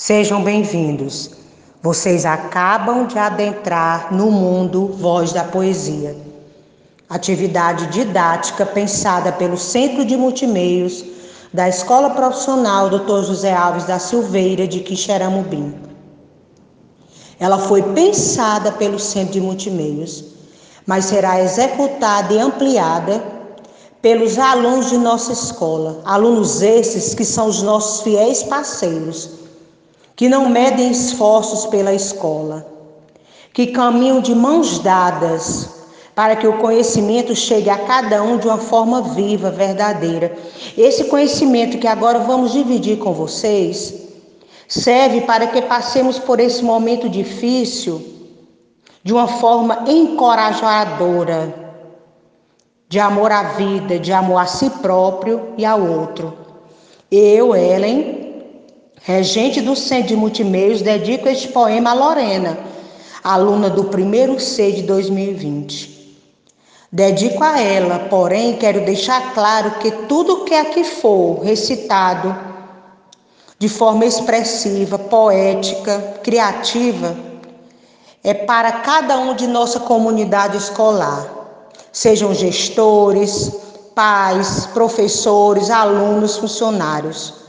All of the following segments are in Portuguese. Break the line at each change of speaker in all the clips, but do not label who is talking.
Sejam bem-vindos. Vocês acabam de adentrar no mundo Voz da Poesia, atividade didática pensada pelo Centro de Multimeios da Escola Profissional Dr. José Alves da Silveira de Quixeramobim. Ela foi pensada pelo Centro de Multimeios, mas será executada e ampliada pelos alunos de nossa escola, alunos esses que são os nossos fiéis parceiros que não medem esforços pela escola, que caminham de mãos dadas para que o conhecimento chegue a cada um de uma forma viva, verdadeira. Esse conhecimento que agora vamos dividir com vocês serve para que passemos por esse momento difícil de uma forma encorajadora, de amor à vida, de amor a si próprio e ao outro. Eu, Ellen, Regente do Centro de Multimeios, dedico este poema a Lorena, aluna do primeiro C de 2020. Dedico a ela, porém, quero deixar claro que tudo que aqui for recitado de forma expressiva, poética, criativa, é para cada um de nossa comunidade escolar, sejam gestores, pais, professores, alunos, funcionários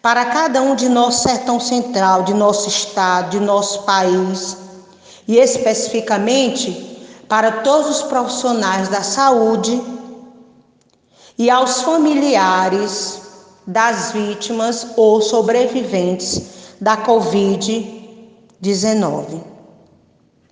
para cada um de nosso sertão central, de nosso estado, de nosso país, e especificamente para todos os profissionais da saúde e aos familiares das vítimas ou sobreviventes da Covid-19.